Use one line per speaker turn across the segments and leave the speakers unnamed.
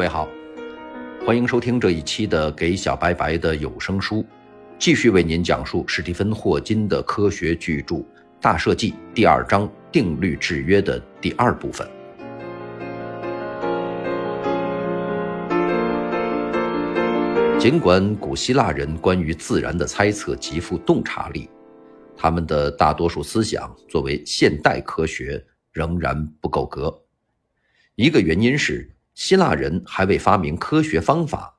各位好，欢迎收听这一期的《给小白白的有声书》，继续为您讲述史蒂芬·霍金的科学巨著《大设计》第二章“定律制约”的第二部分。尽管古希腊人关于自然的猜测极富洞察力，他们的大多数思想作为现代科学仍然不够格。一个原因是希腊人还未发明科学方法，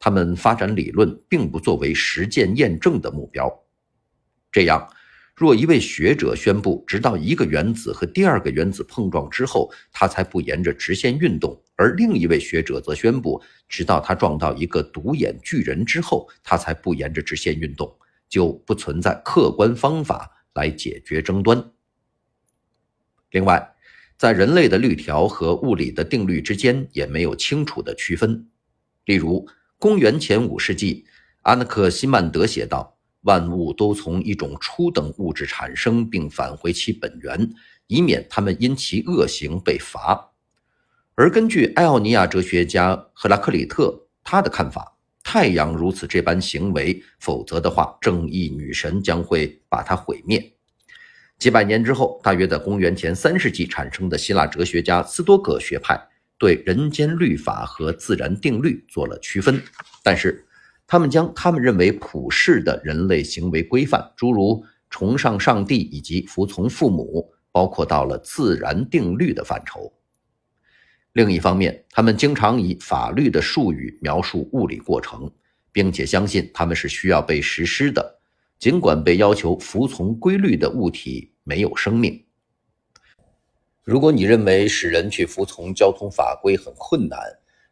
他们发展理论并不作为实践验证的目标。这样，若一位学者宣布，直到一个原子和第二个原子碰撞之后，它才不沿着直线运动；而另一位学者则宣布，直到它撞到一个独眼巨人之后，它才不沿着直线运动，就不存在客观方法来解决争端。另外，在人类的律条和物理的定律之间也没有清楚的区分。例如，公元前五世纪，阿纳克西曼德写道：“万物都从一种初等物质产生，并返回其本源，以免它们因其恶行被罚。”而根据艾奥尼亚哲学家赫拉克里特他的看法，太阳如此这般行为，否则的话，正义女神将会把它毁灭。几百年之后，大约在公元前三世纪产生的希腊哲学家斯多葛学派对人间律法和自然定律做了区分，但是他们将他们认为普世的人类行为规范，诸如崇尚上帝以及服从父母，包括到了自然定律的范畴。另一方面，他们经常以法律的术语描述物理过程，并且相信他们是需要被实施的。尽管被要求服从规律的物体没有生命，如果你认为使人去服从交通法规很困难，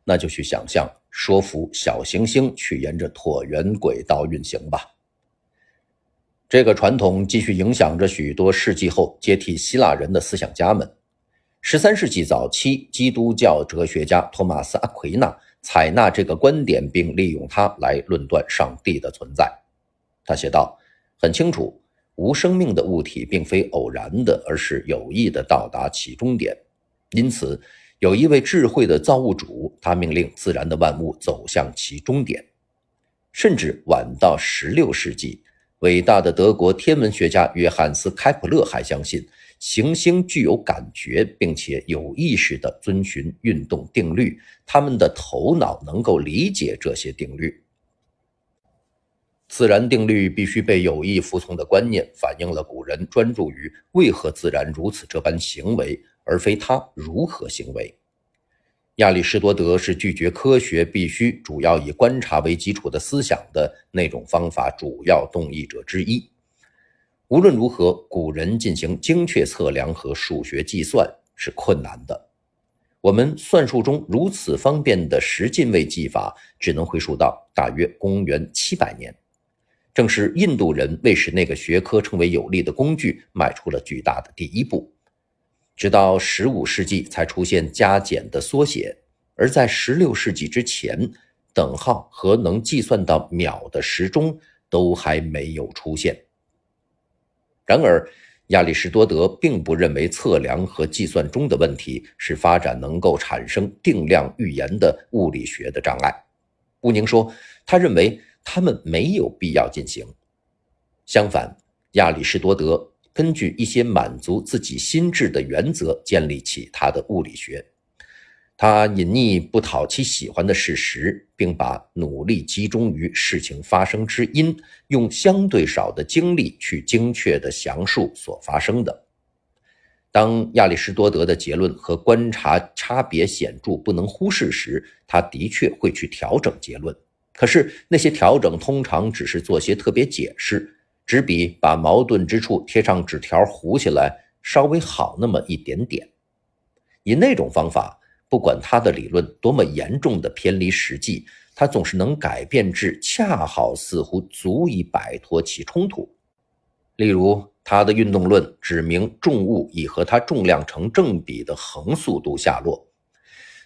那就去想象说服小行星去沿着椭圆轨道运行吧。这个传统继续影响着许多世纪后接替希腊人的思想家们。十三世纪早期，基督教哲学家托马斯·阿奎那采纳这个观点，并利用它来论断上帝的存在。他写道。很清楚，无生命的物体并非偶然的，而是有意的到达其终点。因此，有一位智慧的造物主，他命令自然的万物走向其终点。甚至晚到十六世纪，伟大的德国天文学家约翰斯·开普勒还相信行星具有感觉，并且有意识地遵循运动定律。他们的头脑能够理解这些定律。自然定律必须被有意服从的观念，反映了古人专注于为何自然如此这般行为，而非他如何行为。亚里士多德是拒绝科学必须主要以观察为基础的思想的那种方法主要动议者之一。无论如何，古人进行精确测量和数学计算是困难的。我们算术中如此方便的十进位计法，只能回溯到大约公元七百年。正是印度人为使那个学科成为有力的工具，迈出了巨大的第一步。直到十五世纪才出现加减的缩写，而在十六世纪之前，等号和能计算到秒的时钟都还没有出现。然而，亚里士多德并不认为测量和计算中的问题是发展能够产生定量预言的物理学的障碍。布宁说，他认为。他们没有必要进行。相反，亚里士多德根据一些满足自己心智的原则建立起他的物理学。他隐匿不讨其喜欢的事实，并把努力集中于事情发生之因，用相对少的精力去精确地详述所发生的。当亚里士多德的结论和观察差别显著不能忽视时，他的确会去调整结论。可是那些调整通常只是做些特别解释，只比把矛盾之处贴上纸条糊起来稍微好那么一点点。以那种方法，不管他的理论多么严重的偏离实际，他总是能改变至恰好似乎足以摆脱其冲突。例如，他的运动论指明重物以和它重量成正比的横速度下落。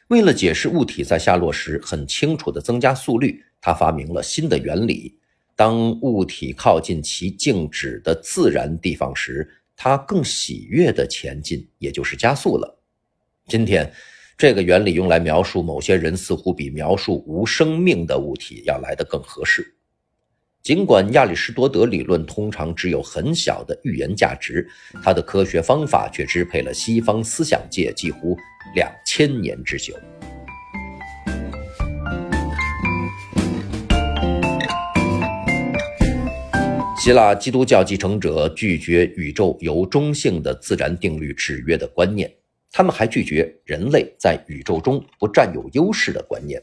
为了解释物体在下落时很清楚地增加速率。他发明了新的原理：当物体靠近其静止的自然地方时，它更喜悦地前进，也就是加速了。今天，这个原理用来描述某些人，似乎比描述无生命的物体要来得更合适。尽管亚里士多德理论通常只有很小的预言价值，他的科学方法却支配了西方思想界几乎两千年之久。希腊基督教继承者拒绝宇宙由中性的自然定律制约的观念。他们还拒绝人类在宇宙中不占有优势的观念。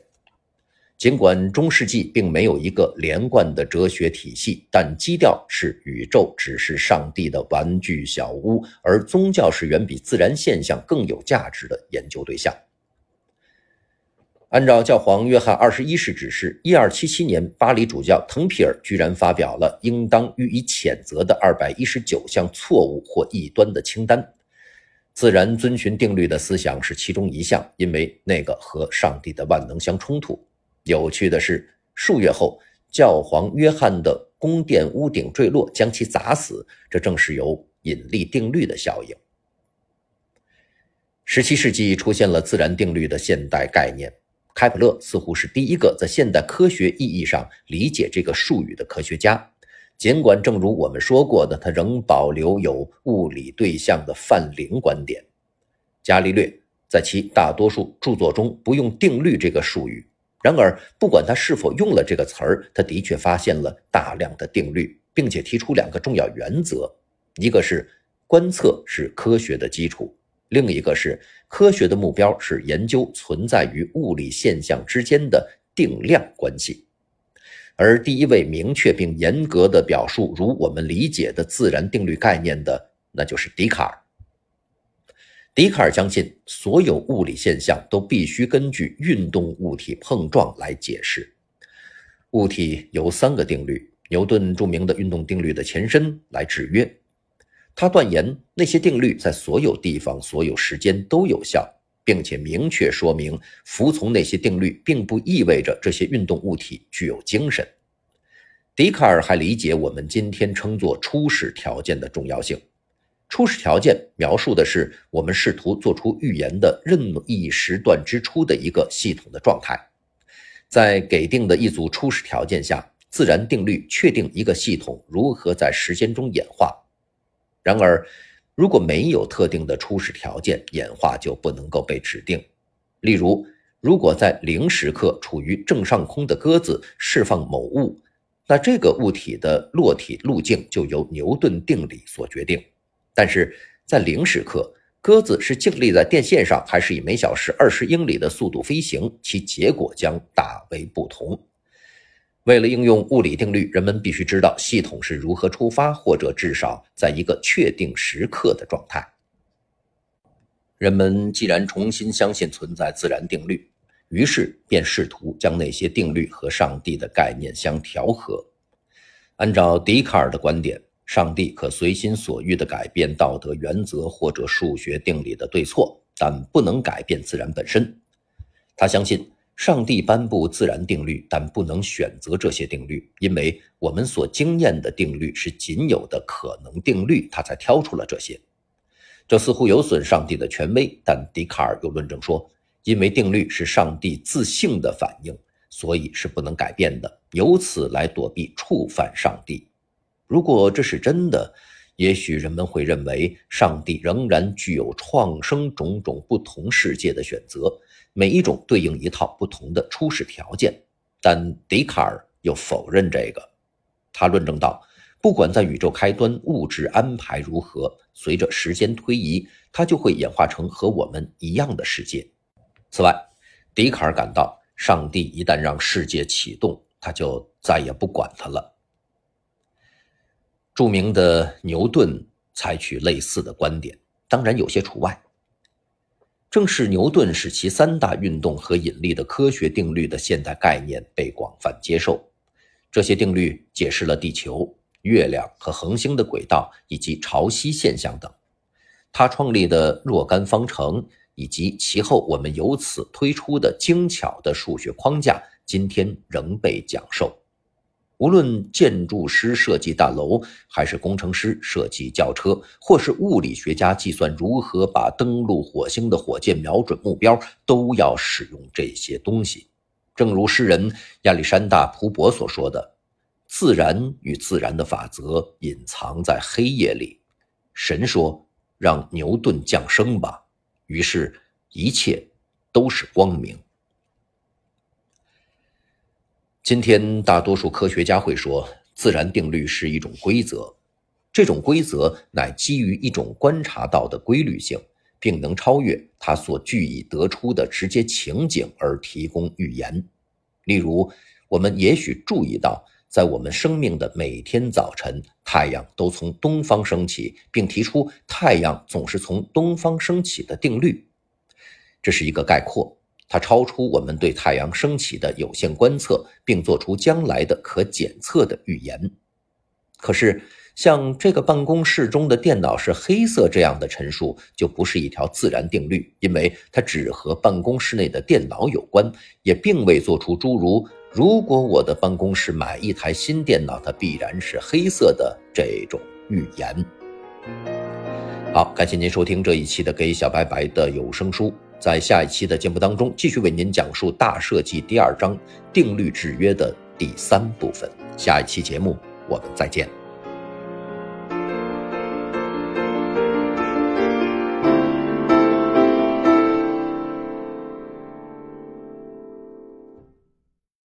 尽管中世纪并没有一个连贯的哲学体系，但基调是宇宙只是上帝的玩具小屋，而宗教是远比自然现象更有价值的研究对象。按照教皇约翰二十一世指示，一二七七年，巴黎主教滕皮尔居然发表了应当予以谴责的二百一十九项错误或异端的清单。自然遵循定律的思想是其中一项，因为那个和上帝的万能相冲突。有趣的是，数月后，教皇约翰的宫殿屋顶坠落，将其砸死，这正是由引力定律的效应。十七世纪出现了自然定律的现代概念，开普勒似乎是第一个在现代科学意义上理解这个术语的科学家。尽管，正如我们说过的，他仍保留有物理对象的泛灵观点。伽利略在其大多数著作中不用“定律”这个术语。然而，不管他是否用了这个词儿，他的确发现了大量的定律，并且提出两个重要原则：一个是观测是科学的基础，另一个是科学的目标是研究存在于物理现象之间的定量关系。而第一位明确并严格的表述如我们理解的自然定律概念的，那就是笛卡尔。笛卡尔相信，所有物理现象都必须根据运动物体碰撞来解释。物体由三个定律——牛顿著名的运动定律的前身——来制约。他断言，那些定律在所有地方、所有时间都有效。并且明确说明，服从那些定律并不意味着这些运动物体具有精神。笛卡尔还理解我们今天称作初始条件的重要性。初始条件描述的是我们试图做出预言的任意时段之初的一个系统的状态。在给定的一组初始条件下，自然定律确定一个系统如何在时间中演化。然而，如果没有特定的初始条件，演化就不能够被指定。例如，如果在零时刻处于正上空的鸽子释放某物，那这个物体的落体路径就由牛顿定理所决定。但是在零时刻，鸽子是静立在电线上，还是以每小时二十英里的速度飞行，其结果将大为不同。为了应用物理定律，人们必须知道系统是如何出发，或者至少在一个确定时刻的状态。人们既然重新相信存在自然定律，于是便试图将那些定律和上帝的概念相调和。按照笛卡尔的观点，上帝可随心所欲地改变道德原则或者数学定理的对错，但不能改变自然本身。他相信。上帝颁布自然定律，但不能选择这些定律，因为我们所经验的定律是仅有的可能定律，他才挑出了这些。这似乎有损上帝的权威，但笛卡尔又论证说，因为定律是上帝自性的反应，所以是不能改变的，由此来躲避触犯上帝。如果这是真的，也许人们会认为上帝仍然具有创生种种不同世界的选择。每一种对应一套不同的初始条件，但笛卡尔又否认这个。他论证道，不管在宇宙开端物质安排如何，随着时间推移，它就会演化成和我们一样的世界。此外，笛卡尔感到，上帝一旦让世界启动，他就再也不管它了。著名的牛顿采取类似的观点，当然有些除外。正是牛顿使其三大运动和引力的科学定律的现代概念被广泛接受。这些定律解释了地球、月亮和恒星的轨道以及潮汐现象等。他创立的若干方程以及其后我们由此推出的精巧的数学框架，今天仍被讲授。无论建筑师设计大楼，还是工程师设计轿车，或是物理学家计算如何把登陆火星的火箭瞄准目标，都要使用这些东西。正如诗人亚历山大·蒲伯所说的：“自然与自然的法则隐藏在黑夜里。”神说：“让牛顿降生吧。”于是，一切都是光明。今天，大多数科学家会说，自然定律是一种规则，这种规则乃基于一种观察到的规律性，并能超越它所据以得出的直接情景而提供预言。例如，我们也许注意到，在我们生命的每天早晨，太阳都从东方升起，并提出太阳总是从东方升起的定律。这是一个概括。它超出我们对太阳升起的有限观测，并做出将来的可检测的预言。可是，像这个办公室中的电脑是黑色这样的陈述，就不是一条自然定律，因为它只和办公室内的电脑有关，也并未做出诸如“如果我的办公室买一台新电脑，它必然是黑色的”这种预言。好，感谢您收听这一期的《给小白白的有声书》。在下一期的节目当中，继续为您讲述大设计第二章定律制约的第三部分。下一期节目，我们再见。